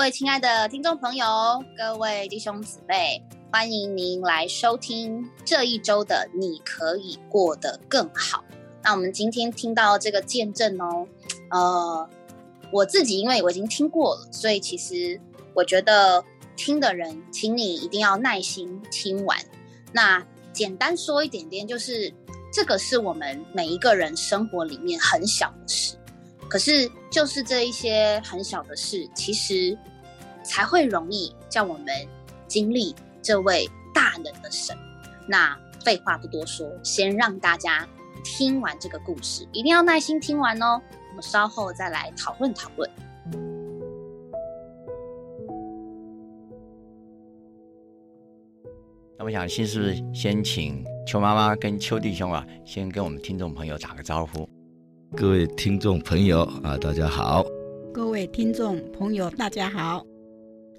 各位亲爱的听众朋友，各位弟兄姊妹，欢迎您来收听这一周的《你可以过得更好》。那我们今天听到这个见证哦，呃，我自己因为我已经听过了，所以其实我觉得听的人，请你一定要耐心听完。那简单说一点点，就是这个是我们每一个人生活里面很小的事。可是，就是这一些很小的事，其实才会容易叫我们经历这位大能的神。那废话不多说，先让大家听完这个故事，一定要耐心听完哦。我们稍后再来讨论讨论。那我想，先是不是先请邱妈妈跟邱弟兄啊，先跟我们听众朋友打个招呼。各位听众朋友啊，大家好！各位听众朋友，大家好！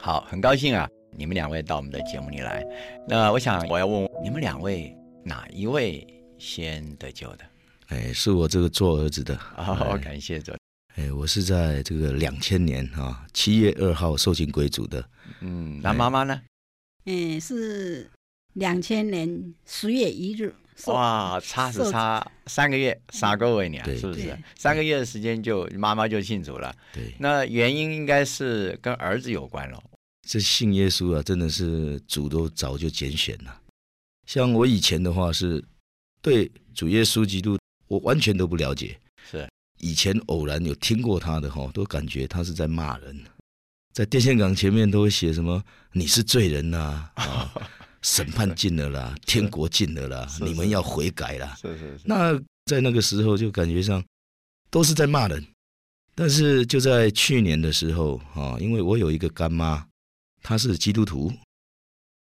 好，很高兴啊，你们两位到我们的节目里来。那我想，我要问你们两位，哪一位先得救的？哎，是我这个做儿子的。好，感谢主。哎，我是在这个两千年啊七月二号受尽归主的。嗯，那妈妈呢？嗯，是两千年十月一日。哇，差是差三个月，三个月呢，是不是？三个月的时间就妈妈就信主了。对，那原因应该是跟儿子有关了。这信耶稣啊，真的是主都早就拣选了。像我以前的话是，对主耶稣基督，我完全都不了解。是，以前偶然有听过他的哈，都感觉他是在骂人，在电线杆前面都会写什么“你是罪人呐 ”啊。审判进了啦，天国进了啦，你们要悔改啦。是是是。那在那个时候就感觉上都是在骂人，但是就在去年的时候啊，因为我有一个干妈，她是基督徒，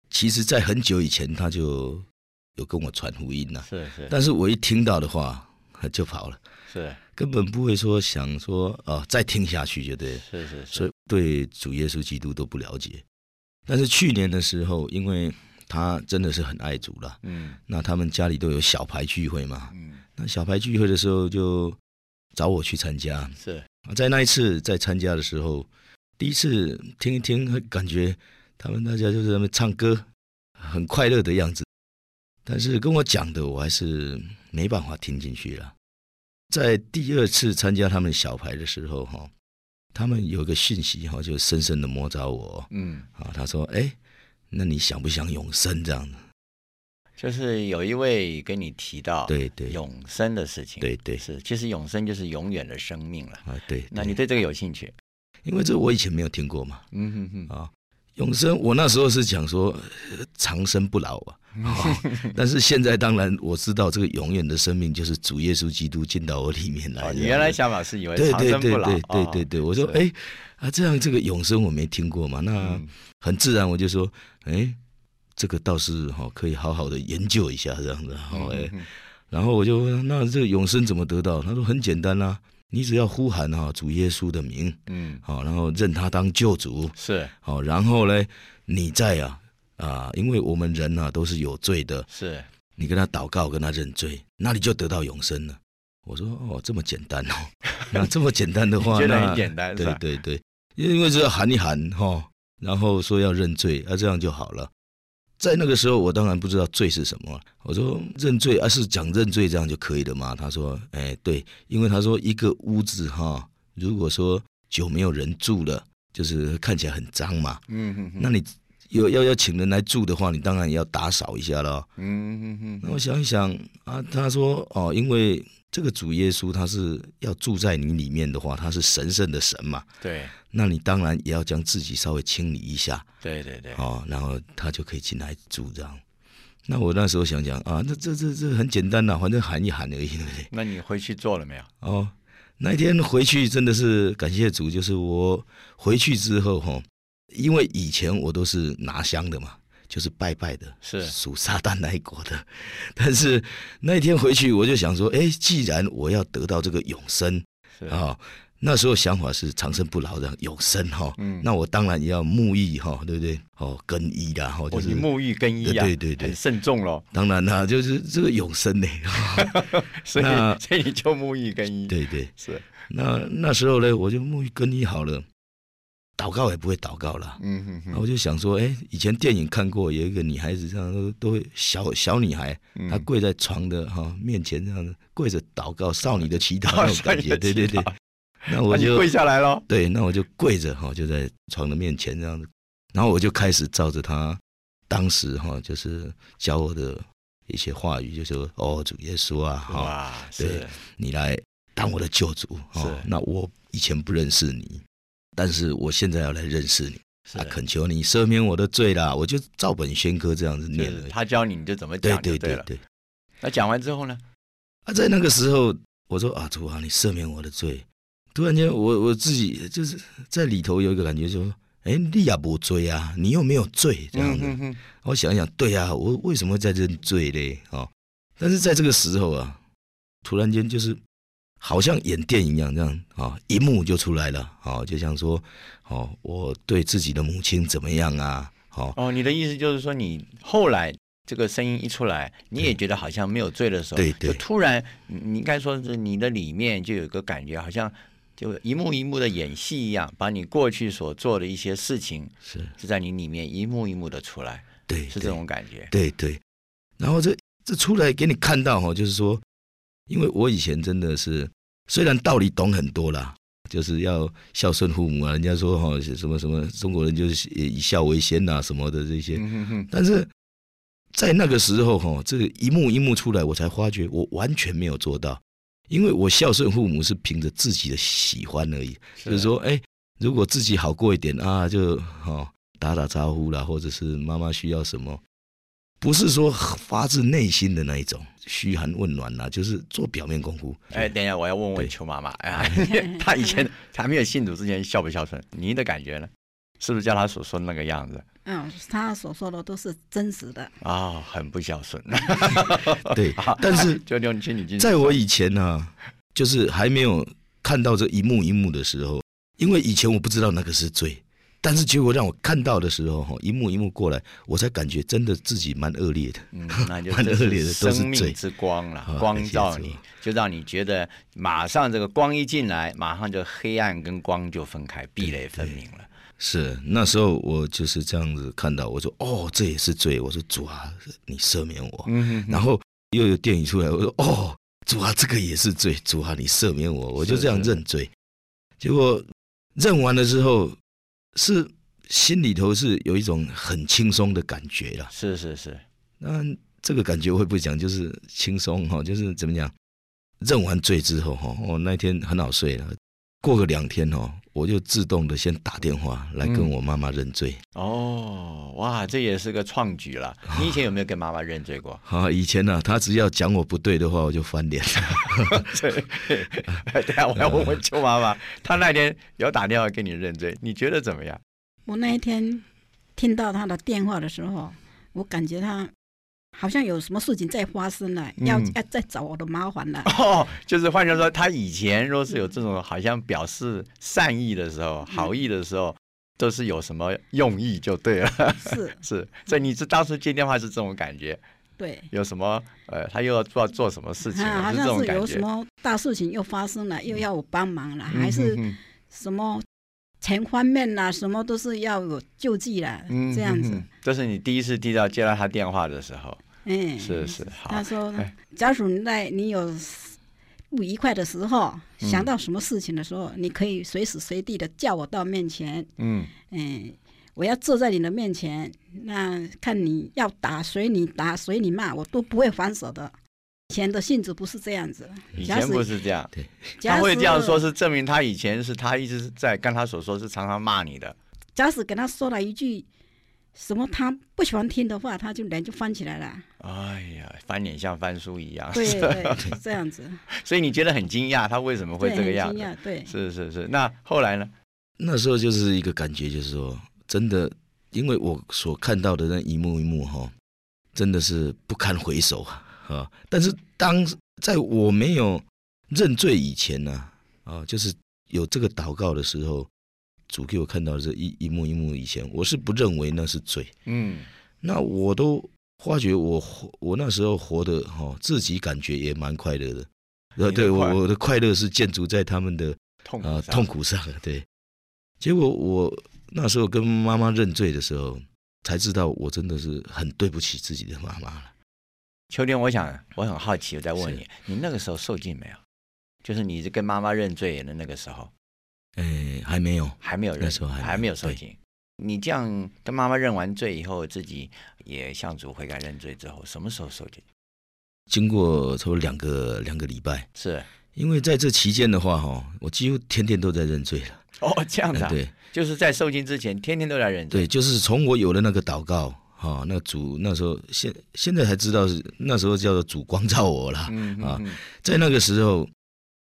其实在很久以前他就有跟我传福音了。是是。但是我一听到的话就跑了，是根本不会说想说啊再听下去就对。是是是。所以对主耶稣基督都不了解，但是去年的时候因为。他真的是很爱主了，嗯，那他们家里都有小牌聚会嘛，嗯，那小牌聚会的时候就找我去参加，是，在那一次在参加的时候，第一次听一听，感觉他们大家就是在那唱歌，很快乐的样子，但是跟我讲的我还是没办法听进去了。在第二次参加他们小排的时候，哈，他们有个讯息哈，就深深的摸着我，嗯，啊，他说，哎。那你想不想永生这样子？就是有一位跟你提到，对对，永生的事情，对对是，其实永生就是永远的生命了啊。对，那你对这个有兴趣？因为这我以前没有听过嘛。嗯哼哼啊，永生，我那时候是讲说长生不老 啊。但是现在当然我知道这个永远的生命就是主耶稣基督进到我里面来。你原来想法是以为长生不老？对对对对对，我说哎啊，这样这个永生我没听过嘛，那。很自然，我就说，哎，这个倒是哈，可以好好的研究一下这样子，好哎。然后我就问，那这个永生怎么得到？他说很简单啦，你只要呼喊哈主耶稣的名，嗯，好，然后认他当救主，是，好，然后呢，你在啊啊，因为我们人呐都是有罪的，是，你跟他祷告，跟他认罪，那你就得到永生了。我说哦，这么简单哦，那这么简单的话，那很简单，对对对，因为只要喊一喊哈。然后说要认罪，啊，这样就好了。在那个时候，我当然不知道罪是什么。我说认罪，而是讲认罪这样就可以了嘛？他说，哎，对，因为他说一个屋子哈，如果说久没有人住了，就是看起来很脏嘛。嗯哼，那你有要要请人来住的话，你当然也要打扫一下了。嗯哼哼，那我想一想啊，他说哦，因为。这个主耶稣他是要住在你里面的话，他是神圣的神嘛？对。那你当然也要将自己稍微清理一下。对对对。哦，然后他就可以进来住这样。那我那时候想想啊，那这这这很简单呐，反正喊一喊而已。对不对那你回去做了没有？哦，那天回去真的是感谢主，就是我回去之后哈，因为以前我都是拿香的嘛。就是拜拜的，是属撒旦那一国的。但是那一天回去，我就想说，哎，既然我要得到这个永生啊，那时候想法是长生不老的永生哈。嗯，那我当然也要沐浴哈，对不对？哦，更衣的哈，就是沐浴更衣啊，对对对，很慎重咯。当然啦，就是这个永生呢，所以所以你就沐浴更衣。对对是。那那时候呢，我就沐浴更衣好了。祷告也不会祷告了。嗯哼哼，然后我就想说，哎，以前电影看过，有一个女孩子这样都都会小小女孩，嗯她跪在床的哈、面前这样子跪着祷告，少女的祈祷哦那种感觉，对对对。那我就跪下来咯。对，那我就跪着哈，就在床的面前这样子，然后我就开始照着她当时哈，就是教我的一些话语，就说哦，主耶稣啊，哈，哇，对是，你来当我的救主哦是。那我以前不认识你，但是我现在要来认识你是啊，恳求你赦免我的罪啦。我就照本宣科这样子念是了。他教你你就怎么对讲就了。对对对。那讲完之后呢？啊，在那个时候，我说啊，主啊，你赦免我的罪。突然间，我我自己就是在里头有一个感觉，就说，哎，你也不罪啊，你又没有罪这样子。嗯哼哼我想一想，对啊，我为什么会在认罪嘞？哦，但是在这个时候啊，突然间就是好像演电影一样，这样啊、哦，一幕就出来了，啊，就像说，哦，我对自己的母亲怎么样啊？哦，哦，你的意思就是说，你后来这个声音一出来，你也觉得好像没有罪的时候，对对就突然，你你应该说是你的里面就有一个感觉，好像就一幕一幕的演戏一样，把你过去所做的一些事情，是是在你里面一幕一幕的出来，对，是这种感觉。对对，然后这这出来给你看到哈，就是说，因为我以前真的是虽然道理懂很多啦，就是要孝顺父母啊，人家说哈什么什么中国人就是以孝为先呐、什么的这些，但是在那个时候哈，这个一幕一幕出来，我才发觉我完全没有做到，因为我孝顺父母是凭着自己的喜欢而已，就是说，哎，如果自己好过一点啊，就哦打打招呼啦，或者是妈妈需要什么，不是说发自内心的那一种嘘寒问暖啦，就是做表面功夫。哎，等一下，我要问问对邱妈妈，哎呀，她以前还没有信主之前孝不孝顺？您的感觉呢？是不是叫她所说的那个样子？嗯，他所说的都是真实的。啊、很不孝顺。对，但是就你请你在我以前呢、就是还没有看到这一幕一幕的时候，因为以前我不知道那个是罪，但是结果让我看到的时候，哈，一幕一幕过来，我才感觉真的自己蛮恶劣的。嗯，那就蛮这恶劣的是都是罪生命之光了啊，光照你，就让你觉得马上这个光一进来，马上就黑暗跟光就分开，壁垒分明了。是那时候我就是这样子看到，我说哦，这也是罪。我说主啊，你赦免我。嗯然后又有电影出来，我说哦，主啊，这个也是罪，主啊，你赦免我。我就这样认罪。结果认完了之后，是心里头是有一种很轻松的感觉啦。是是是，那这个感觉会不会讲就是轻松哈？就是怎么讲？认完罪之后哈，我那天很好睡了。过个两天哦，我就自动的先打电话来跟嗯我妈妈认罪。哦，哇，这也是个创举了。你以前有没有跟妈妈认罪过？啊，以前呢、她只要讲我不对的话，我就翻脸。对，等下我要问问邱妈妈，她那天有打电话跟你认罪，你觉得怎么样？我那一天听到她的电话的时候，我感觉他好像有什么事情在发生了，要嗯要再找我的麻烦了。哦，就是换句话说，他以前若是有这种好像表示善意的时候、好意的时候，都是有什么用意就对了。是，是，所以你是当时接电话是这种感觉，对。有什么呃，他又要做做什么事情啊，好像是。有什么大事情又发生了，又要我帮忙了，还是嗯什么钱方面啦，什么都是要有救济啦，嗯这样子。这是你第一次听到接到他电话的时候，嗯，是是好。他。说哎，假如你在你有不愉快的时候，嗯。想到什么事情的时候，你可以随时随地的叫我到面前，嗯，嗯，我要坐在你的面前，那看你要打随你打随你骂，我都不会还手的。以前的性质不是这样子，以前不是这样，假他会这样说，是证明他以前是他一直是在跟他所说是常常骂你的。假使跟他说了一句什么他不喜欢听的话，他就脸就翻起来了。哎呀，翻脸像翻书一样。对对，是 这样子，所以你觉得很惊讶，他为什么会，这个样子？很惊讶，对，是是是。那后来呢？那时候就是一个感觉，就是说，真的，因为我所看到的那一幕一幕哈，真的是不堪回首啊！啊，但是当在我没有认罪以前呢、啊，就是有这个祷告的时候，主给我看到的这一一幕一幕以前，我是不认为那是罪，嗯，那我都发觉我活我那时候活的哈、自己感觉也蛮快乐的。呃，对我我的快乐是建筑在他们的痛啊痛苦上，对。结果我那时候跟妈妈认罪的时候，才知道我真的是很对不起自己的妈妈了。秋天，我想我很好奇，我再问你，你那个时候受尽没有？就是你跟妈妈认罪的那个时候，哎，还没有，还没有认，那时候还没有受刑。你这样跟妈妈认完罪以后，自己也向主悔改认罪之后，什么时候受刑？经过差不多两个两个礼拜，是因为在这期间的话，哈，我几乎天天都在认罪了。哦，这样子、对就是在受刑之前，天天都在认罪。对，就是从我有了那个祷告，哈，那主那时候现现在才知道是那时候叫做主光照我了。嗯啊在那个时候，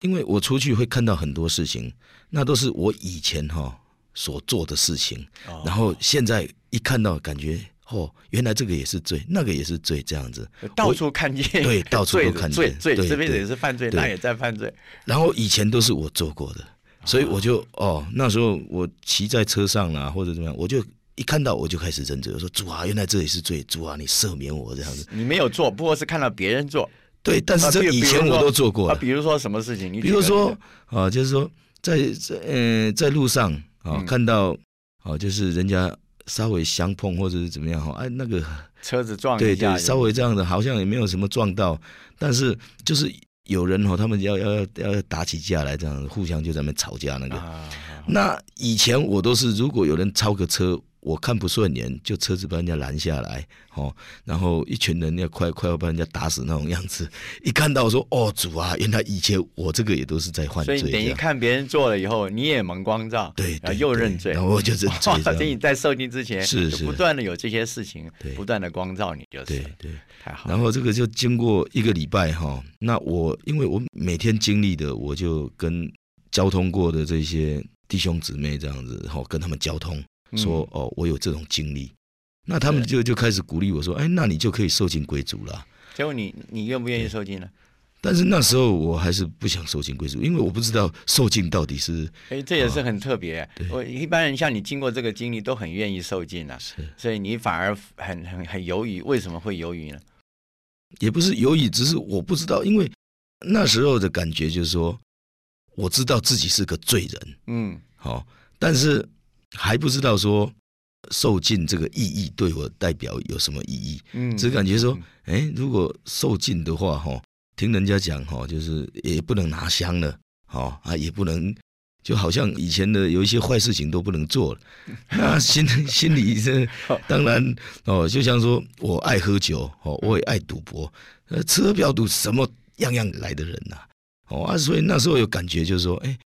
因为我出去会看到很多事情，那都是我以前哈所做的事情，哦然后现在一看到，感觉哦，原来这个也是罪，那个也是罪，这样子。到处看见，对到处都看见罪罪，对这边对也是犯罪，那也在犯罪。然后以前都是我做过的，所以我就哦，那时候我骑在车上啦，或者怎么样，我就一看到我就开始认罪，我说主啊，原来这也是罪，主啊，你赦免我这样子。你没有做，不过是看到别人做。对，但是这以前我都做过啊，了，比如说什么事情？你比如说啊，就是说在在呃在路上啊嗯看到哦，就是人家稍微相碰或者是怎么样哈，哎那个 车子撞对一下，对，稍微这样的，好像也没有什么撞到，但是就是有人哦，他们要要要要打起架来，这样互相就在那边吵架那个。啊，那以前我都是，如果有人超个车，我看不顺眼，就车子把人家拦下来，哦，然后一群人要快快要把人家打死那种样子。一看到说，哦，主啊，原来以前我这个也都是在犯罪，所以等于看别人做了以后，你也蒙光照，对，然后又认罪，然后我就认罪 这样。等你在受尽之前，是是。不断的有这些事情对，不断的光照你，就是对对，太好了。然后这个就经过一个礼拜哈，那我因为我每天经历的，我就跟交通过的这些弟兄姊妹这样子，然后，跟他们交通说，哦，我有这种经历，那他们就就开始鼓励我说，哎，那你就可以受尽归族了。结果你你愿不愿意受尽呢？但是那时候我还是不想受尽归主，因为我不知道受尽到底是哎，这也是很特别。对。我一般人像你经过这个经历，都很愿意受尽啊，是。所以你反而很很很犹豫，为什么会犹豫呢？也不是犹豫，只是我不知道，因为那时候的感觉就是说，我知道自己是个罪人，嗯，好、但是还不知道说受尽这个意义对我代表有什么意义，嗯，只感觉说嗯，哎，如果受尽的话，哈、听人家讲哈、就是也不能拿香了，哦啊，也不能。就好像以前的有一些坏事情都不能做了，那心心里这当然哦，就像说我爱喝酒哦，我也爱赌博，呃，吃喝嫖赌什么样样来的人呐、哦啊，所以那时候有感觉就是说，哎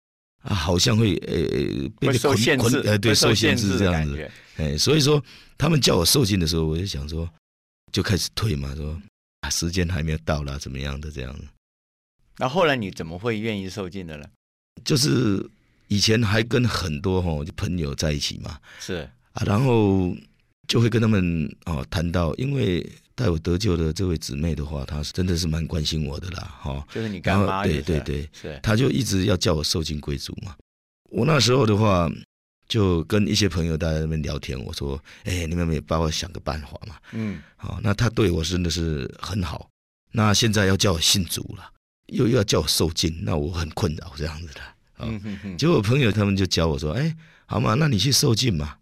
啊，好像会呃呃被会受捆限制，呃，对，受受限制的这样子，哎，所以说他们叫我受尽的时候，我就想说，就开始退嘛，说啊，时间还没有到啦，怎么样的这样子，那后来你怎么会愿意受尽的呢？就是以前还跟很多哈、朋友在一起嘛，是，啊，然后就会跟他们哦谈到，因为带我得救的这位姊妹的话，她是真的是蛮关心我的啦，哈、哦，就是你干妈对对对，是，她就一直要叫我受尽归主嘛。我那时候的话，就跟一些朋友在那边聊天，我说，哎，你们也帮我想个办法嘛。嗯，好、那他对我真的是很好。那现在要叫我信主了，又又要叫我受尽，那我很困扰这样子的。啊、嗯哼哼，结果我朋友他们就教我说：“哎，好嘛，那你去受尽嘛，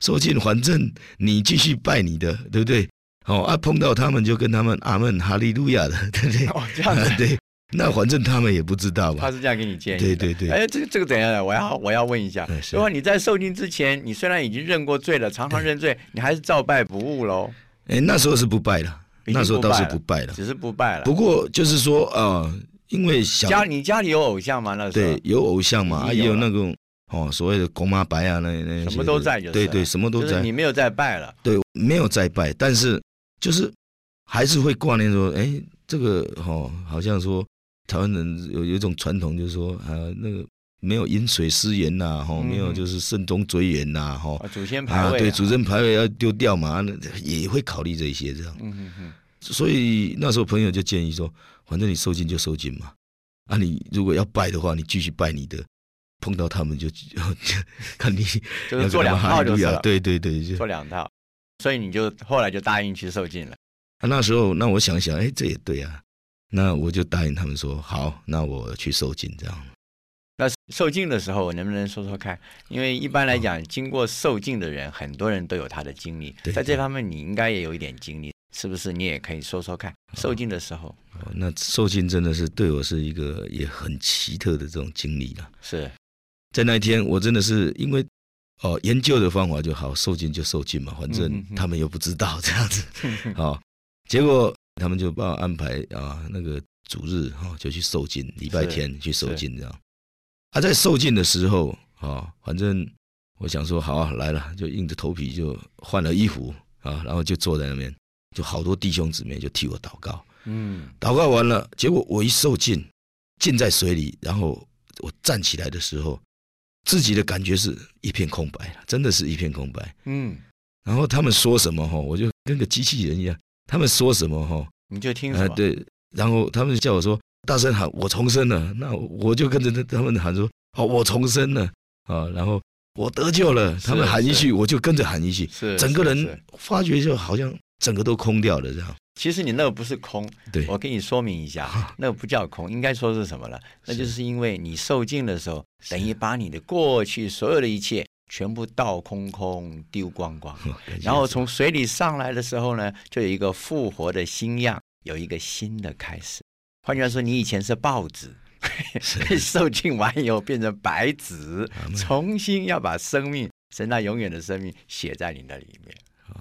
受尽，反正你继续拜你的，对不对？哦啊，碰到他们就跟他们阿门哈利路亚的，对不对？哦，这样子，对，那反正他们也不知道吧。他是这样给你建议。对对对哎，这个这个怎样呢？我要我要问一下如果你在受尽之前，你虽然已经认过罪了，常常认罪，你还是照拜不误喽，哎，那时候是不拜了，那时候倒是不不拜了。只是不拜了。不过就是说，呃，因为小家你家里有偶像吗？那时候对，有偶像嘛，也有那种哦，所谓的公妈白啊，那那什么都在就是了对对，什么都在，就是你没有再拜了。对，没有再拜，但是就是还是会挂念说，哎，这个哦，好像说台湾人有有一种传统，就是说啊，那个没有饮水思源呐，哈、没有就是慎终追远呐，哈、啊，祖先牌啊，位对，主任牌位要丢掉嘛，那也会考虑这些这样。嗯嗯嗯，所以那时候朋友就建议说，反正你收金就收金嘛，啊，你如果要拜的话，你继续拜你的，碰到他们就 看你就是做两套就是了，对对对，就做两套，所以你就后来就答应去受尽了。啊，那时候那我想想，哎，这也对啊，那我就答应他们说好，那我去受尽这样。那受尽的时候，能不能说说看？因为一般来讲，经过受尽的人，很多人都有他的经历，对在这方面你应该也有一点经历，是不是？你也可以说说看，受尽的时候哦那受尽真的是对我是一个也很奇特的这种经历了。是在那一天，我真的是因为哦研究的方法就好，受尽就受尽嘛，反正他们又不知道这样子，哦，结果他们就帮我安排啊那个主日哈、哦、就去受尽，礼拜天去受尽这样。啊，在受尽的时候啊、哦，反正我想说好啊来了，就硬着头皮就换了衣服啊，然后就坐在那边，就好多弟兄姊妹就替我祷告。嗯祷告完了，结果我一受尽，浸在水里，然后我站起来的时候，自己的感觉是一片空白，真的是一片空白。嗯，然后他们说什么哈，我就跟个机器人一样，他们说什么哈，你就听什么？呃对，然后他们叫我说大声喊我重生了，那我就跟着他们喊说哦我重生了啊，然后我得救了，他们喊一句我就跟着喊一句，是整个人发觉就好像整个都空掉了这样。其实你那个不是空，对我跟你说明一下，那个不叫空，应该说是什么了？那就是因为你受尽的时候，等于把你的过去所有的一切全部倒空空、丢光光，然后从水里上来的时候呢，就有一个复活的新样，有一个新的开始。换句话说，你以前是报纸。被 受尽完以后变成白纸，重新要把生命神那永远的生命写在你那里面，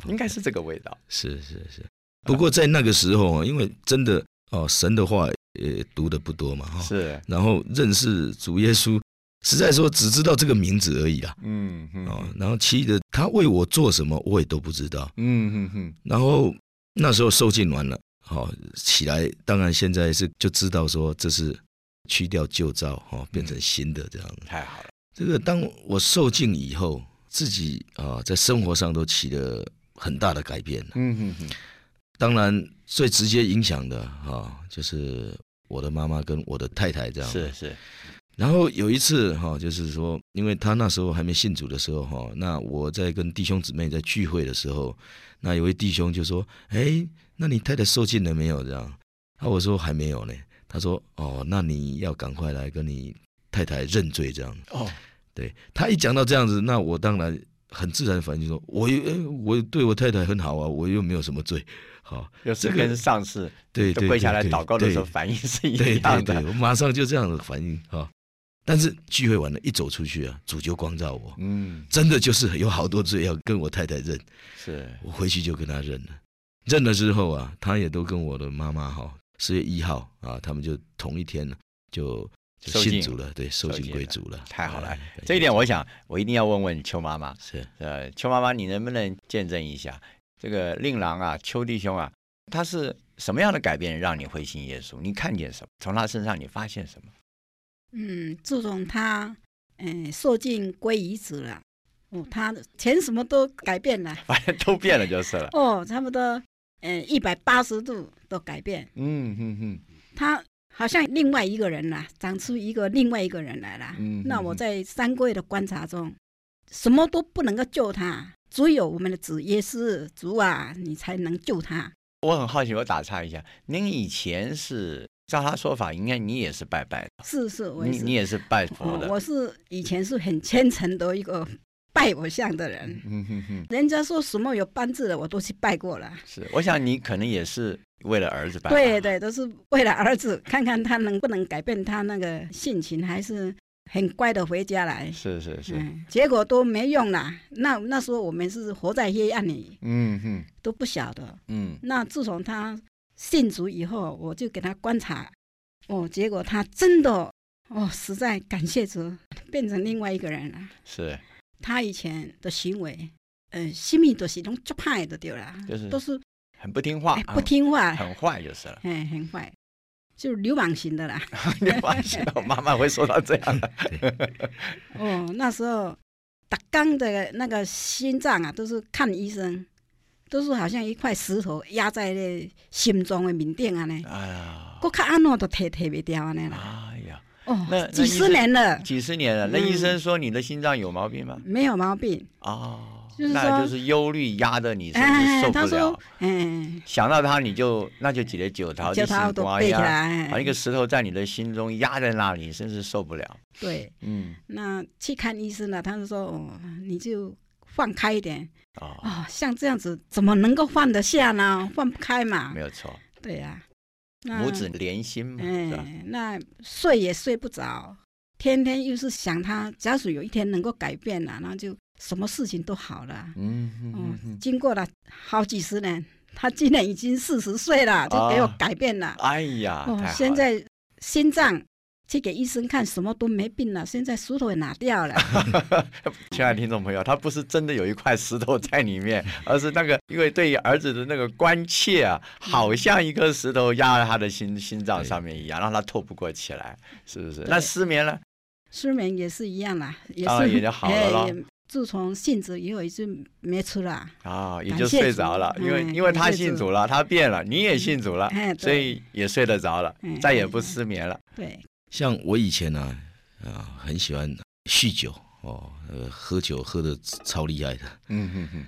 应该是这个味道。是是是，不过在那个时候啊，因为真的哦，神的话也读的不多嘛哈，是，然后认识主耶稣，实在说只知道这个名字而已啊。嗯嗯哦，然后其余的他为我做什么，我也都不知道。嗯嗯嗯，然后那时候受尽完了，好、起来，当然现在是就知道说这是去掉旧照，哦，变成新的这样。太好了。这个当我受尽以后，自己啊、在生活上都起了很大的改变。嗯嗯嗯，当然，最直接影响的啊、就是我的妈妈跟我的太太这样。是是，然后有一次哈、就是说，因为他那时候还没信主的时候哈、那我在跟弟兄姊妹在聚会的时候，那有位弟兄就说：“哎，那你太太受尽了没有？”这样，啊，我说还没有呢。他说：“哦，那你要赶快来跟你太太认罪。”这样，哦，对他一讲到这样子，那我当然很自然反应就说：“我又呃我对我太太很好啊，我又没有什么罪。”好，这个又是跟上次对对跪下来对祷告的时候反应是一对样的。对对，我马上就这样的反应哈。但是聚会完了，一走出去啊，主就光照我，嗯，真的就是有好多罪要跟我太太认，是我回去就跟他认了。认了之后啊，他也都跟我的妈妈哈，十月一号啊，他们就同一天呢就就受尽信主了，对，受尽贵族了归主了，太好了哎。这一点，我想我一定要问问邱妈妈。是呃，邱妈妈，你能不能见证一下这个令郎啊，邱弟兄啊，他是什么样的改变让你会信耶稣？你看见什么？从他身上你发现什么？嗯，自从他嗯受尽归于子了，哦，他的钱什么都改变了，反正都变了就是了。哦，差不多嗯一百八十度都改变，嗯嗯嗯，他好像另外一个人啦，长出一个另外一个人来了。嗯那我嗯在三个月的观察中，什么都不能够救他，只有我们的主耶稣主啊，你才能救他。我很好奇，我打岔一下，您以前是照他说法，应该你也是拜拜的，是是，我你你也是拜佛哦的。我是以前是很虔诚的一个拜偶像的人。嗯哼哼，人家说什么有班字的，我都去拜过了。是，我想你可能也是为了儿子拜吧。对对，都是为了儿子，看看他能不能改变他那个性情，还是很乖的回家来。是是是，嗯，结果都没用啦。那那时候我们是活在黑暗里，嗯哼都不晓得。嗯那自从他信主以后，我就给他观察，哦，结果他真的哦，实在感谢主，变成另外一个人了。是，他以前的行为，呃，心里都是种作派的对啦，就是都是很不听话哎，不听话，很很坏就是了。哎，很坏，就是流氓型的啦。流氓型的，我妈妈会说到这样的。哦，那时候打刚的那个心脏啊，都是看医生，都是好像一块石头压在那心脏的面顶啊呢，哎呀，我看安怎都提提不掉安尼啦。哦那那，几十年了，几十年了，那嗯。医生说你的心脏有毛病吗？没有。毛病，哦，就是说，那就是忧虑压得你，甚至哎，受不了？他说。，哎，想到他，你就那就几个九桃就叫他都心瓜背起呀，来，把一个石头在你的心中压在那里，甚至受不了。对，嗯，那去看医生了，他就说，哦，你就放开一点。哦，哦，像这样子怎么能够放得下呢？放不开嘛。没，有错，对呀、那母子连心嘛，那睡也睡不着，天天又是想他，假使有一天能够改变了，那就什么事情都好了。嗯嗯经过了好几十年，他今年已经四十岁了，就给我啊改变了。哎呀，现在心脏去给医生看，什么都没病了，现在石头也拿掉了。亲爱的听众朋友，他不是真的有一块石头在里面，而是那个因为对于儿子的那个关切啊，好像一颗石头压在他的心心脏上面一样，让他透不过气来，是不是？那失眠了，失眠也是一样啦，也是然也就好了自从信主以后，也就没吃了。啊，也就睡着了，因为哎因为他信主了，他变了，你也信主了所以也睡得着了哎，再也不失眠了。对，像我以前呢、啊，很喜欢酗酒哦，呃，喝酒喝的超厉害的。嗯嗯嗯，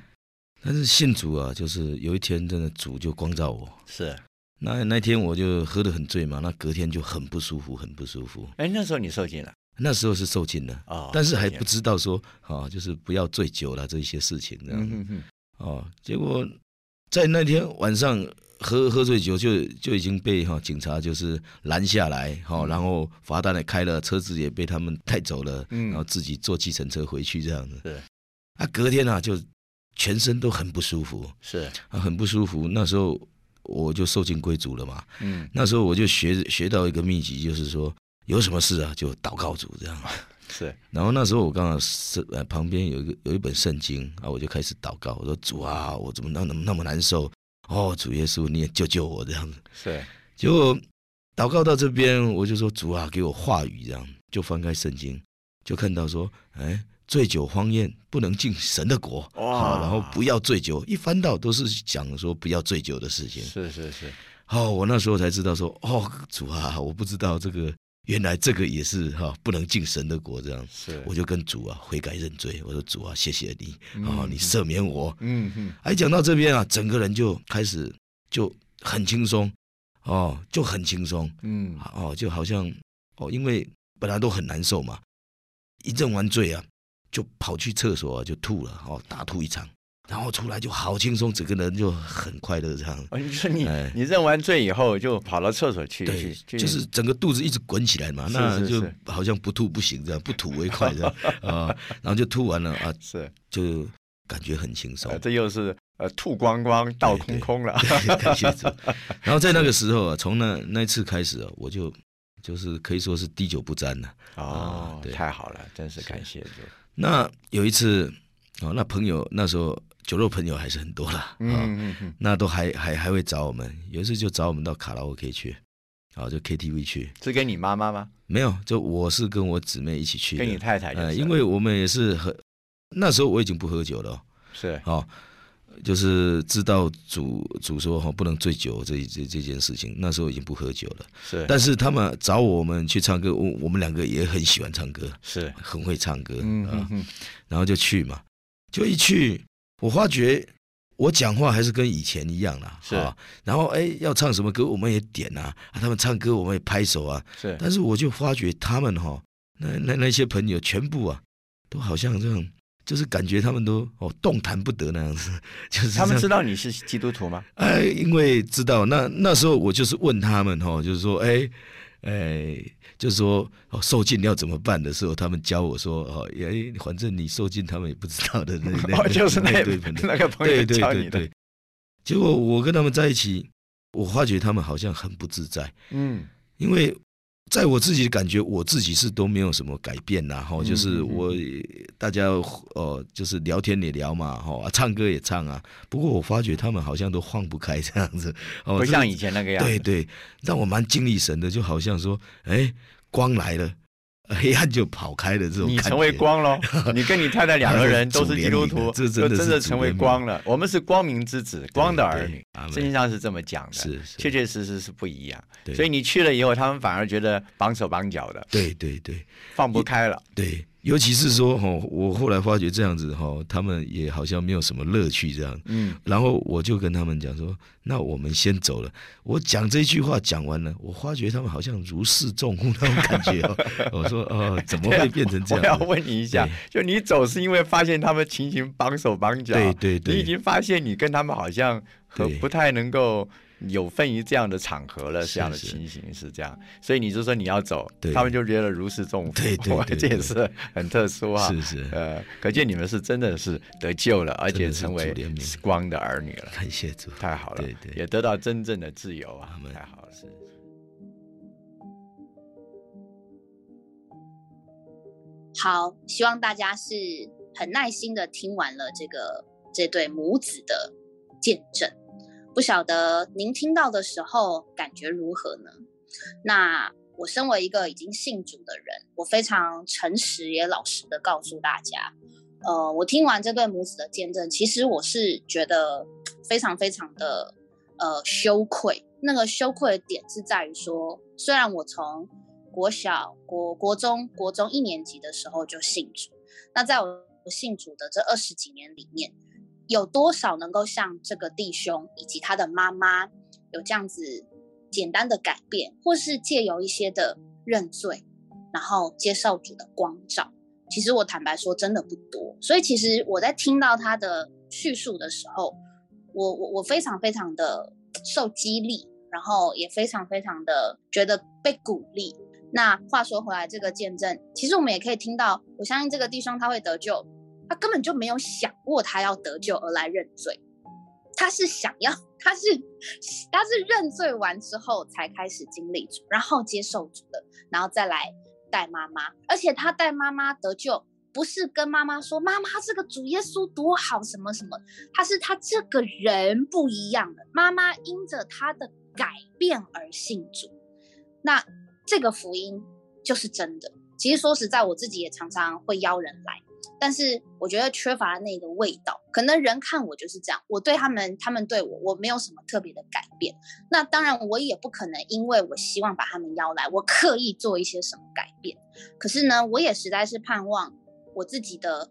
但是信主啊，就是有一天真的主就光照我，是。那那天我就喝得很醉嘛，那隔天就很不舒服，很不舒服。哎，那时候你受尽了那时候是受尽了，哦，但是还不知道说啊，就是不要醉酒了这一些事情这样子。哦，结果在那天晚上喝喝醉酒就就已经被哈、警察就是拦下来哈、嗯然后罚单也开了，车子也被他们带走了，嗯然后自己坐计程车回去这样子。对啊，隔天啊就全身都很不舒服是，啊，很不舒服。那时候我就受尽归主了嘛，嗯那时候我就学学到一个秘籍，就是说有什么事啊就祷告主这样。是，然后那时候我刚好是呃旁边有一个有一本圣经啊，我就开始祷告，我说主啊，我怎么那那么那么难受？哦，主耶稣，你也救救我这样子。是结果祷告到这边，我就说主啊，给我话语这样，就翻开圣经，就看到说，哎，醉酒荒宴不能进神的国，哇好，然后不要醉酒，一翻到都是讲说不要醉酒的事情。是是是，哦，我那时候才知道说，哦，主啊，我不知道这个原来这个也是哈、不能进神的国这样。是，我就跟主啊悔改认罪，我说主啊，谢谢你，哦，嗯你赦免我。嗯嗯。哎，讲到这边啊，整个人就开始就很轻松，哦，就很轻松，嗯，哦，就好像哦，因为本来都很难受嘛，一认完罪啊，就跑去厕所啊，就吐了，哦，大吐一场，然后出来就好轻松，整个人就很快乐这样。哦，你说你哎你认完罪以后就跑到厕所去对就是整个肚子一直滚起来嘛，是那就是是好像不吐不行这样，不吐为快这样啊，然后就吐完了啊，是，就感觉很轻松呃，。这又是呃吐光光倒空空了，感谢主。然后在那个时候啊，从那那一次开始啊，我就就是可以说是滴酒不沾了。哦太好了，真是感谢主，那有一次哦，那朋友那时候酒肉朋友还是很多啦，啊、嗯嗯嗯，那都还还还会找我们。有一次就找我们到卡拉 OK 去，啊，就 KTV 去。是跟你妈妈吗？没有，就我是跟我姊妹一起去。跟你太太就是了，呃，因为我们也是很那时候我已经不喝酒了哦。是哦，就是知道主主说哈、不能醉酒这这这件事情，那时候已经不喝酒了。是，但是他们找我们去唱歌，我我们两个也很喜欢唱歌，是，很会唱歌啊嗯嗯，嗯，然后就去嘛，就一去，我发觉我讲话还是跟以前一样啦，是啊，然后哎要唱什么歌我们也点啊，啊他们唱歌我们也拍手啊，是，但是我就发觉他们哈、那那那些朋友全部啊，都好像这样，就是感觉他们都哦动弹不得那样子，就是他们知道你是基督徒吗？哎，因为知道那那时候我就是问他们哈、就是说哎。哎，就是说哦，受尽要怎么办的时候，他们教我说哦，哎，反正你受尽，他们也不知道的那那哦，就是那对朋友那个朋友对对教你的，对对。结果我跟他们在一起，我发觉他们好像很不自在，嗯，因为在我自己的感觉，我自己是都没有什么改变啦，哈，就是我大家哦，就是聊天也聊嘛，哈，啊唱歌也唱啊。不过我发觉他们好像都放不开这样子，哦，不像以前那个样子，对对，让我蛮精力神的，就好像说，哎，光来了，黑暗就跑开了这种。你成为光喽！你跟你太太两个人都是基督徒，这真的就真的成为光了。我们是光明之子，光的儿女圣经上是这么讲的，确确实实是不一样。所以你去了以后，他们反而觉得绑手绑脚的，对对对放不开了。对，尤其是说哈，我后来发觉这样子哈，他们也好像没有什么乐趣这样。嗯，然后我就跟他们讲说，那我们先走了。我讲这句话讲完了，我发觉他们好像如释重负那种感觉哦。我说哦，怎么会变成这样？我要问你一下，就你走是因为发现他们情形绑手绑脚，对对对，你已经发现你跟他们好像不太能够。有份于这样的场合了，这样的情形是这样，所以你就说你要走，他们就觉得如释重负，对对，这也是很特殊啊，是是，呃，可见你们是真的是得救了，而且成为光的儿女了，感谢主，太好了，对对，也得到真正的自由啊，太好了，是。好，希望大家是很耐心的听完了这个这对母子的见证。不晓得您听到的时候感觉如何呢？那我身为一个已经信主的人，我非常诚实也老实的告诉大家，呃，我听完这对母子的见证，其实我是觉得非常非常的呃羞愧。那个羞愧的点是在于说，虽然我从国小、国国中、国中一年级的时候就信主，那在我信主的这二十几年里面。有多少能够像这个弟兄以及他的妈妈有这样子简单的改变，或是借由一些的认罪，然后接受主的光照？其实我坦白说，真的不多。所以其实我在听到他的叙述的时候，我我我非常非常的受激励，然后也非常非常的觉得被鼓励。那话说回来，这个见证，其实我们也可以听到，我相信这个弟兄他会得救。他根本就没有想过他要得救而来认罪，他是想要，他是他是认罪完之后才开始经历主，然后接受主的，然后再来带妈妈。而且他带妈妈得救，不是跟妈妈说妈妈这个主耶稣多好什么什么，他是他这个人不一样的。妈妈因着他的改变而信主，那这个福音就是真的。其实说实在，我自己也常常会邀人来。但是我觉得缺乏那个味道，可能人看我就是这样，我对他们，他们对我，我没有什么特别的改变。那当然，我也不可能因为我希望把他们邀来，我刻意做一些什么改变。可是呢，我也实在是盼望我自己的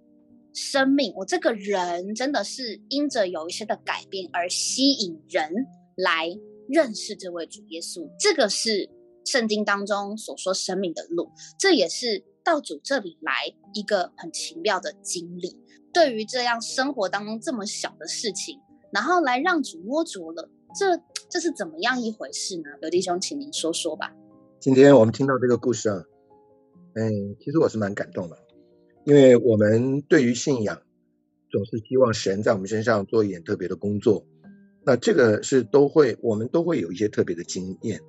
生命，我这个人真的是因着有一些的改变而吸引人来认识这位主耶稣。这个是圣经当中所说生命的路，这也是。到主这里来，一个很奇妙的经历。对于这样生活当中这么小的事情，然后来让主摸着了，这这是怎么样一回事呢？刘弟兄，请您说说吧。今天我们听到这个故事啊，嗯，其实我是蛮感动的，因为我们对于信仰总是希望神在我们身上做一点特别的工作，那这个是都会，我们都会有一些特别的经验。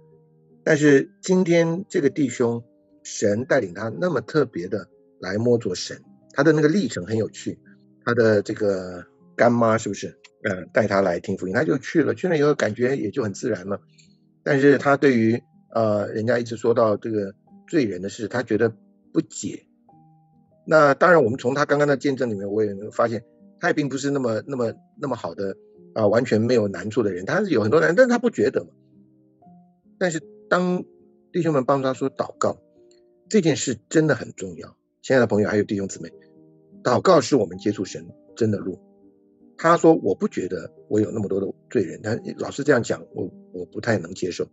但是今天这个弟兄。神带领他那么特别的来摸着神，他的那个历程很有趣。他的这个干妈是不是？呃，带他来听福音，他就去了。去了以后感觉也就很自然了。但是他对于呃人家一直说到这个罪人的事，他觉得不解。那当然，我们从他刚刚的见证里面，我也能发现，他也并不是那么那么那么好的啊，完全没有难处的人。他是有很多难，但是他不觉得嘛。但是当弟兄们帮他说祷告。这件事真的很重要，亲爱的朋友，还有弟兄姊妹，祷告是我们接触神真的路。他说：“我不觉得我有那么多的罪人，他老是这样讲，我我不太能接受。”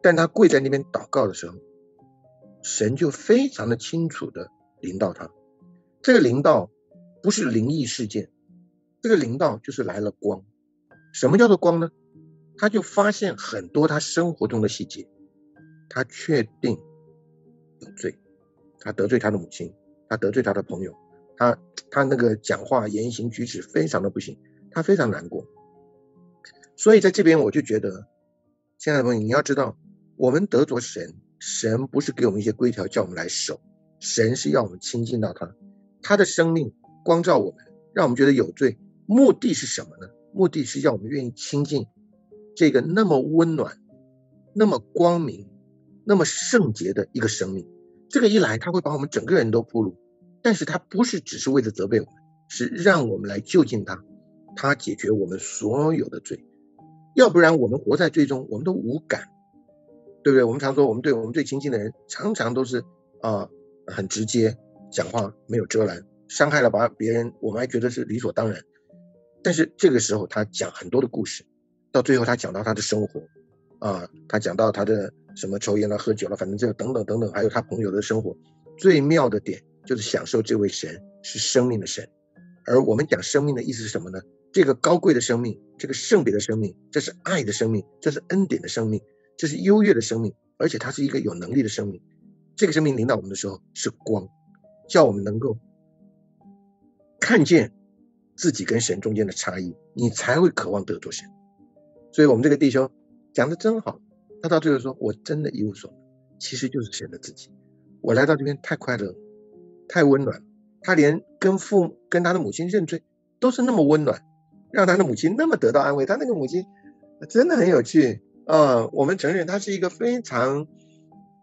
但他跪在那边祷告的时候，神就非常的清楚的领导他。这个领导不是灵异事件，这个领导就是来了光。什么叫做光呢？他就发现很多他生活中的细节，他确定。有罪，他得罪他的母亲，他得罪他的朋友，他他那个讲话言行举止非常的不行，他非常难过。所以在这边我就觉得，亲爱的朋友，你要知道，我们得着神，神不是给我们一些规条叫我们来守，神是要我们亲近到他，他的生命光照我们，让我们觉得有罪，目的是什么呢？目的是要我们愿意亲近这个那么温暖、那么光明。那么圣洁的一个生命，这个一来，他会把我们整个人都铺路，但是他不是只是为了责备我们，是让我们来就近他，他解决我们所有的罪，要不然我们活在罪中，我们都无感，对不对？我们常说，我们对我们最亲近的人，常常都是啊很直接，讲话没有遮拦，伤害了把别人，我们还觉得是理所当然。但是这个时候他讲很多的故事，到最后他讲到他的生活，啊，他讲到他的什么抽烟了、喝酒了，反正这个等等等等，还有他朋友的生活。最妙的点就是享受这位神是生命的神，而我们讲生命的意思是什么呢？这个高贵的生命，这个圣别的生命，这是爱的生命，这是恩典的生命，这是优越的生命，而且它是一个有能力的生命。这个生命领导我们的时候是光，叫我们能够看见自己跟神中间的差异，你才会渴望得着神。所以，我们这个弟兄讲的真好，他到最后说：“我真的一无所有，其实就是神的自己。我来到这边太快乐，太温暖。他连跟父跟他的母亲认罪都是那么温暖，让他的母亲那么得到安慰。他那个母亲真的很有趣啊！我们承认他是一个非常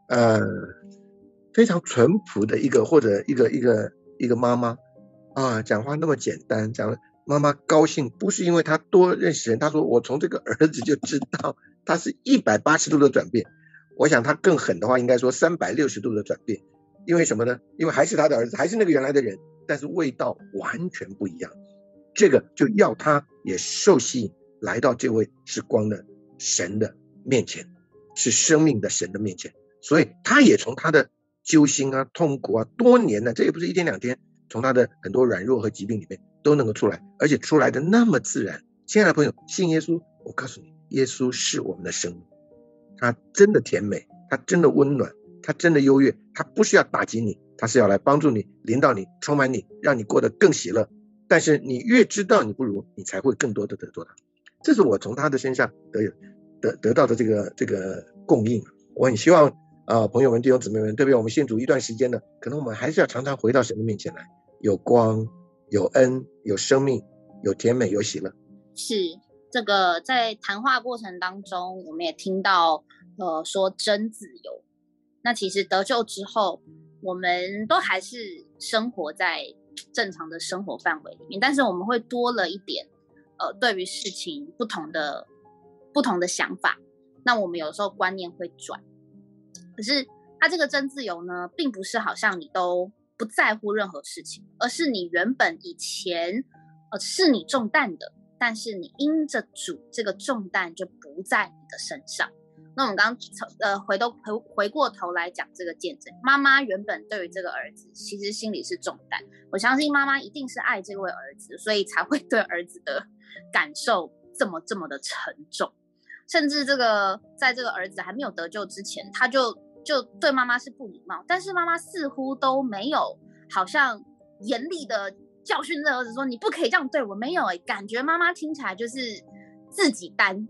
呃。”非常淳朴的一个或者一个一个一个妈妈啊，讲话那么简单，讲妈妈高兴不是因为她多认识人，她说我从这个儿子就知道他是一百八十度的转变。我想他更狠的话，应该说三百六十度的转变，因为什么呢？因为还是他的儿子，还是那个原来的人，但是味道完全不一样。这个就要他也受吸引来到这位是光的神的面前，是生命的神的面前，所以他也从他的。揪心啊，痛苦啊，多年呢，这也不是一天两天，从他的很多软弱和疾病里面都能够出来，而且出来的那么自然。亲爱的朋友，信耶稣，我告诉你，耶稣是我们的生命，他真的甜美，他真的温暖，他真的优越，他不需要打击你，他是要来帮助你，领导你，充满你，让你过得更喜乐。但是你越知道你不如，你才会更多的得到他。这是我从他的身上得有得得到的这个这个供应。我很希望。啊，朋友们、弟兄姊妹们，特别我们信主一段时间的，可能我们还是要常常回到神的面前来，有光、有恩、有生命、有甜美、有喜乐。是这个在谈话过程当中，我们也听到，呃，说真自由。那其实得救之后，我们都还是生活在正常的生活范围里面，但是我们会多了一点，呃，对于事情不同的、不同的想法。那我们有时候观念会转。可是，他这个真自由呢，并不是好像你都不在乎任何事情，而是你原本以前呃是你重担的，但是你因着主这个重担就不在你的身上。那我们刚从呃回头回回过头来讲这个见证，妈妈原本对于这个儿子其实心里是重担，我相信妈妈一定是爱这位儿子，所以才会对儿子的感受这么这么的沉重。甚至这个，在这个儿子还没有得救之前，他就就对妈妈是不礼貌，但是妈妈似乎都没有，好像严厉的教训这儿子说你不可以这样对我，没有哎，感觉妈妈听起来就是自己担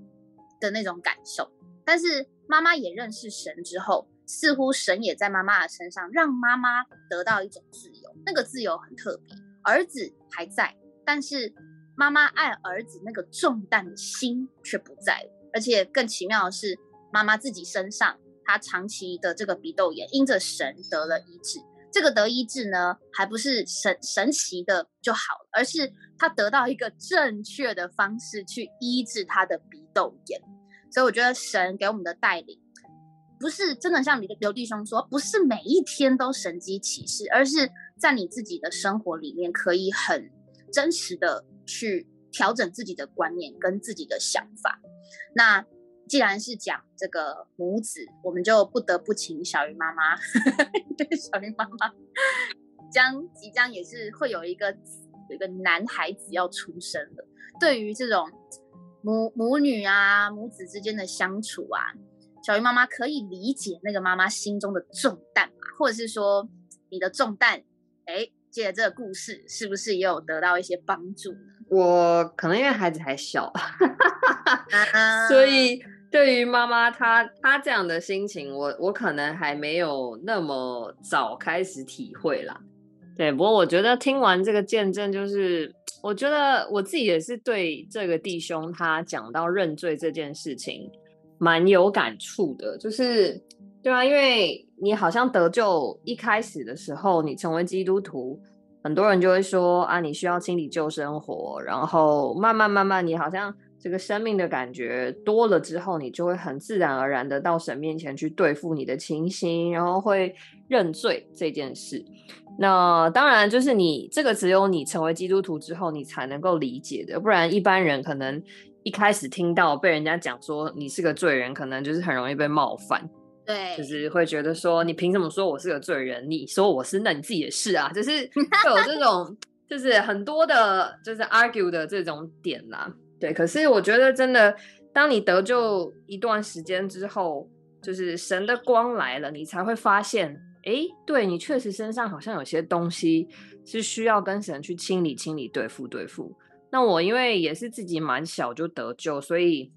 的那种感受。但是妈妈也认识神之后，似乎神也在妈妈的身上让妈妈得到一种自由，那个自由很特别。儿子还在，但是妈妈爱儿子那个重担的心却不在了。而且更奇妙的是，妈妈自己身上，她长期的这个鼻窦炎，因着神得了医治。这个得医治呢，还不是神神奇的就好了，而是他得到一个正确的方式去医治他的鼻窦炎。所以我觉得神给我们的带领，不是真的像刘刘弟兄说，不是每一天都神机启示，而是在你自己的生活里面，可以很真实的去调整自己的观念跟自己的想法。那既然是讲这个母子，我们就不得不请小鱼妈妈。对，小鱼妈妈将即将也是会有一个有一个男孩子要出生了。对于这种母母女啊、母子之间的相处啊，小鱼妈妈可以理解那个妈妈心中的重担嘛？或者是说你的重担，哎，借着这个故事，是不是也有得到一些帮助呢？我可能因为孩子还小，所以对于妈妈她她这样的心情，我我可能还没有那么早开始体会啦。对，不过我觉得听完这个见证，就是我觉得我自己也是对这个弟兄他讲到认罪这件事情蛮有感触的。就是对啊，因为你好像得救一开始的时候，你成为基督徒。很多人就会说啊，你需要清理旧生活，然后慢慢慢慢，你好像这个生命的感觉多了之后，你就会很自然而然的到神面前去对付你的情形，然后会认罪这件事。那当然就是你这个只有你成为基督徒之后，你才能够理解的，不然一般人可能一开始听到被人家讲说你是个罪人，可能就是很容易被冒犯。对，就是会觉得说，你凭什么说我是个罪人？你说我是，那你自己也是啊，就是会有这种，就是很多的，就是 argue 的这种点啦。对，可是我觉得真的，当你得救一段时间之后，就是神的光来了，你才会发现，哎，对你确实身上好像有些东西是需要跟神去清理、清理、对付、对付。那我因为也是自己蛮小就得救，所以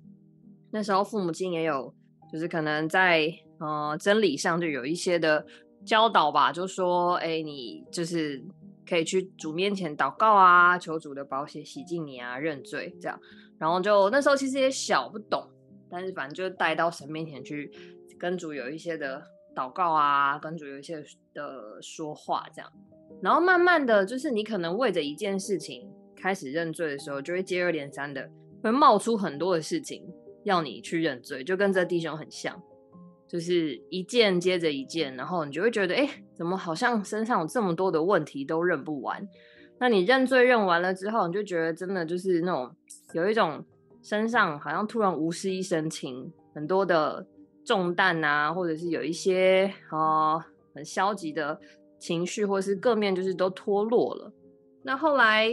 那时候父母亲也有，就是可能在。呃，真理上就有一些的教导吧，就说，哎，你就是可以去主面前祷告啊，求主的保险洗净你啊，认罪这样。然后就那时候其实也小不懂，但是反正就带到神面前去跟主有一些的祷告啊，跟主有一些的说话这样。然后慢慢的就是你可能为着一件事情开始认罪的时候，就会接二连三的会冒出很多的事情要你去认罪，就跟这弟兄很像。就是一件接着一件，然后你就会觉得，哎，怎么好像身上有这么多的问题都认不完？那你认罪认完了之后，你就觉得真的就是那种有一种身上好像突然无事一身轻，很多的重担啊，或者是有一些啊很消极的情绪，或是各面就是都脱落了。那后来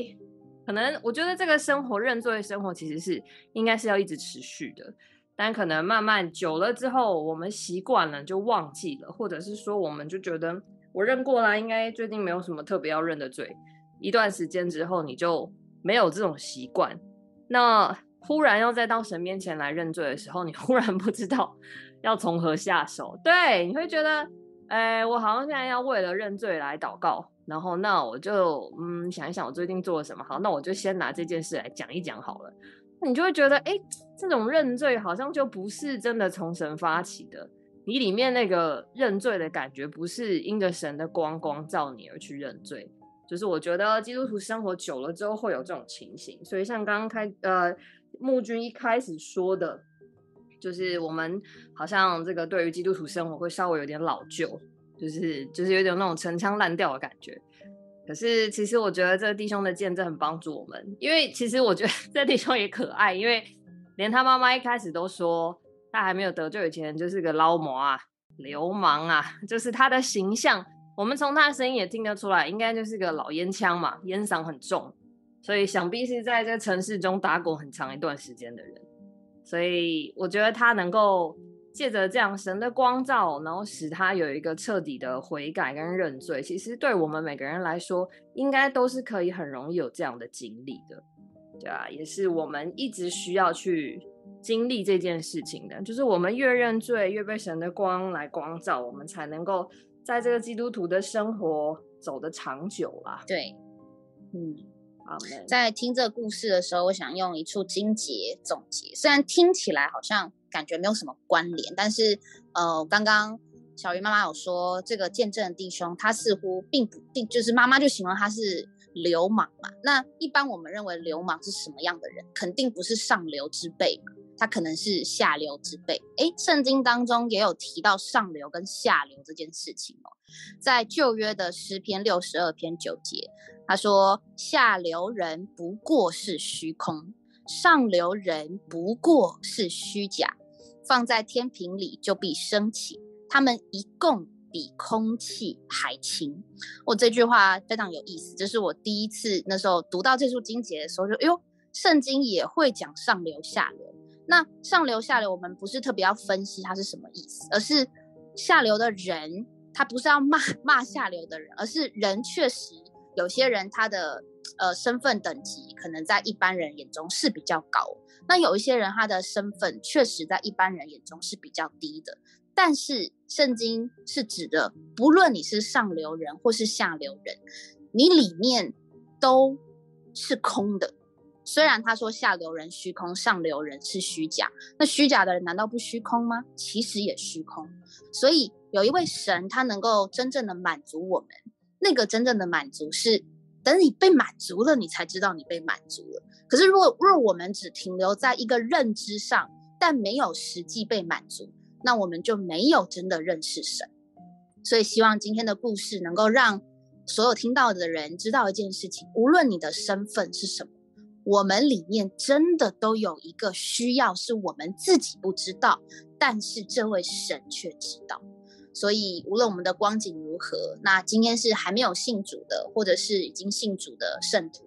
可能我觉得这个生活认罪生活其实是应该是要一直持续的。但可能慢慢久了之后，我们习惯了就忘记了，或者是说我们就觉得我认过了，应该最近没有什么特别要认的罪。一段时间之后，你就没有这种习惯。那忽然要再到神面前来认罪的时候，你忽然不知道要从何下手。对，你会觉得，哎，我好像现在要为了认罪来祷告，然后那我就嗯想一想我最近做了什么好，那我就先拿这件事来讲一讲好了。你就会觉得，哎，这种认罪好像就不是真的从神发起的。你里面那个认罪的感觉，不是因着神的光光照你而去认罪。就是我觉得基督徒生活久了之后会有这种情形。所以像刚刚开呃木君一开始说的，就是我们好像这个对于基督徒生活会稍微有点老旧，就是就是有点那种陈腔滥调的感觉。可是，其实我觉得这个弟兄的见证很帮助我们，因为其实我觉得 这弟兄也可爱，因为连他妈妈一开始都说他还没有得救以前就是个捞模啊、流氓啊，就是他的形象，我们从他的声音也听得出来，应该就是个老烟枪嘛，烟嗓很重，所以想必是在这城市中打滚很长一段时间的人，所以我觉得他能够。借着这样神的光照，然后使他有一个彻底的悔改跟认罪，其实对我们每个人来说，应该都是可以很容易有这样的经历的，对啊，也是我们一直需要去经历这件事情的，就是我们越认罪，越被神的光来光照，我们才能够在这个基督徒的生活走得长久啦。对，嗯，好。在听这个故事的时候，我想用一处经节总结，虽然听起来好像。感觉没有什么关联，但是呃，刚刚小鱼妈妈有说，这个见证的弟兄他似乎并不定，就是妈妈就形容他是流氓嘛。那一般我们认为流氓是什么样的人？肯定不是上流之辈，他可能是下流之辈。诶，圣经当中也有提到上流跟下流这件事情哦，在旧约的诗篇六十二篇九节，他说下流人不过是虚空，上流人不过是虚假。放在天平里就必升起，他们一共比空气还轻。我这句话非常有意思，这是我第一次那时候读到这处经节的时候，就哎呦，圣经也会讲上流下流。那上流下流，我们不是特别要分析它是什么意思，而是下流的人，他不是要骂骂下流的人，而是人确实有些人他的呃身份等级可能在一般人眼中是比较高。那有一些人，他的身份确实在一般人眼中是比较低的，但是圣经是指的，不论你是上流人或是下流人，你里面都是空的。虽然他说下流人虚空，上流人是虚假，那虚假的人难道不虚空吗？其实也虚空。所以有一位神，他能够真正的满足我们，那个真正的满足是。等你被满足了，你才知道你被满足了。可是，如果若我们只停留在一个认知上，但没有实际被满足，那我们就没有真的认识神。所以，希望今天的故事能够让所有听到的人知道一件事情：无论你的身份是什么，我们里面真的都有一个需要，是我们自己不知道，但是这位神却知道。所以，无论我们的光景如何，那今天是还没有信主的，或者是已经信主的圣徒，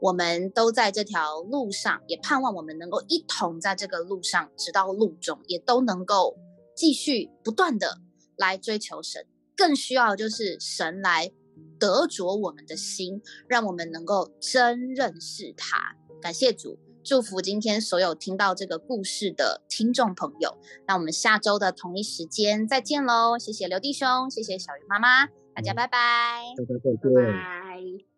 我们都在这条路上，也盼望我们能够一同在这个路上，直到路中，也都能够继续不断的来追求神。更需要就是神来得着我们的心，让我们能够真认识他。感谢主。祝福今天所有听到这个故事的听众朋友，那我们下周的同一时间再见喽！谢谢刘弟兄，谢谢小鱼妈妈，大家拜拜，大家再见，拜。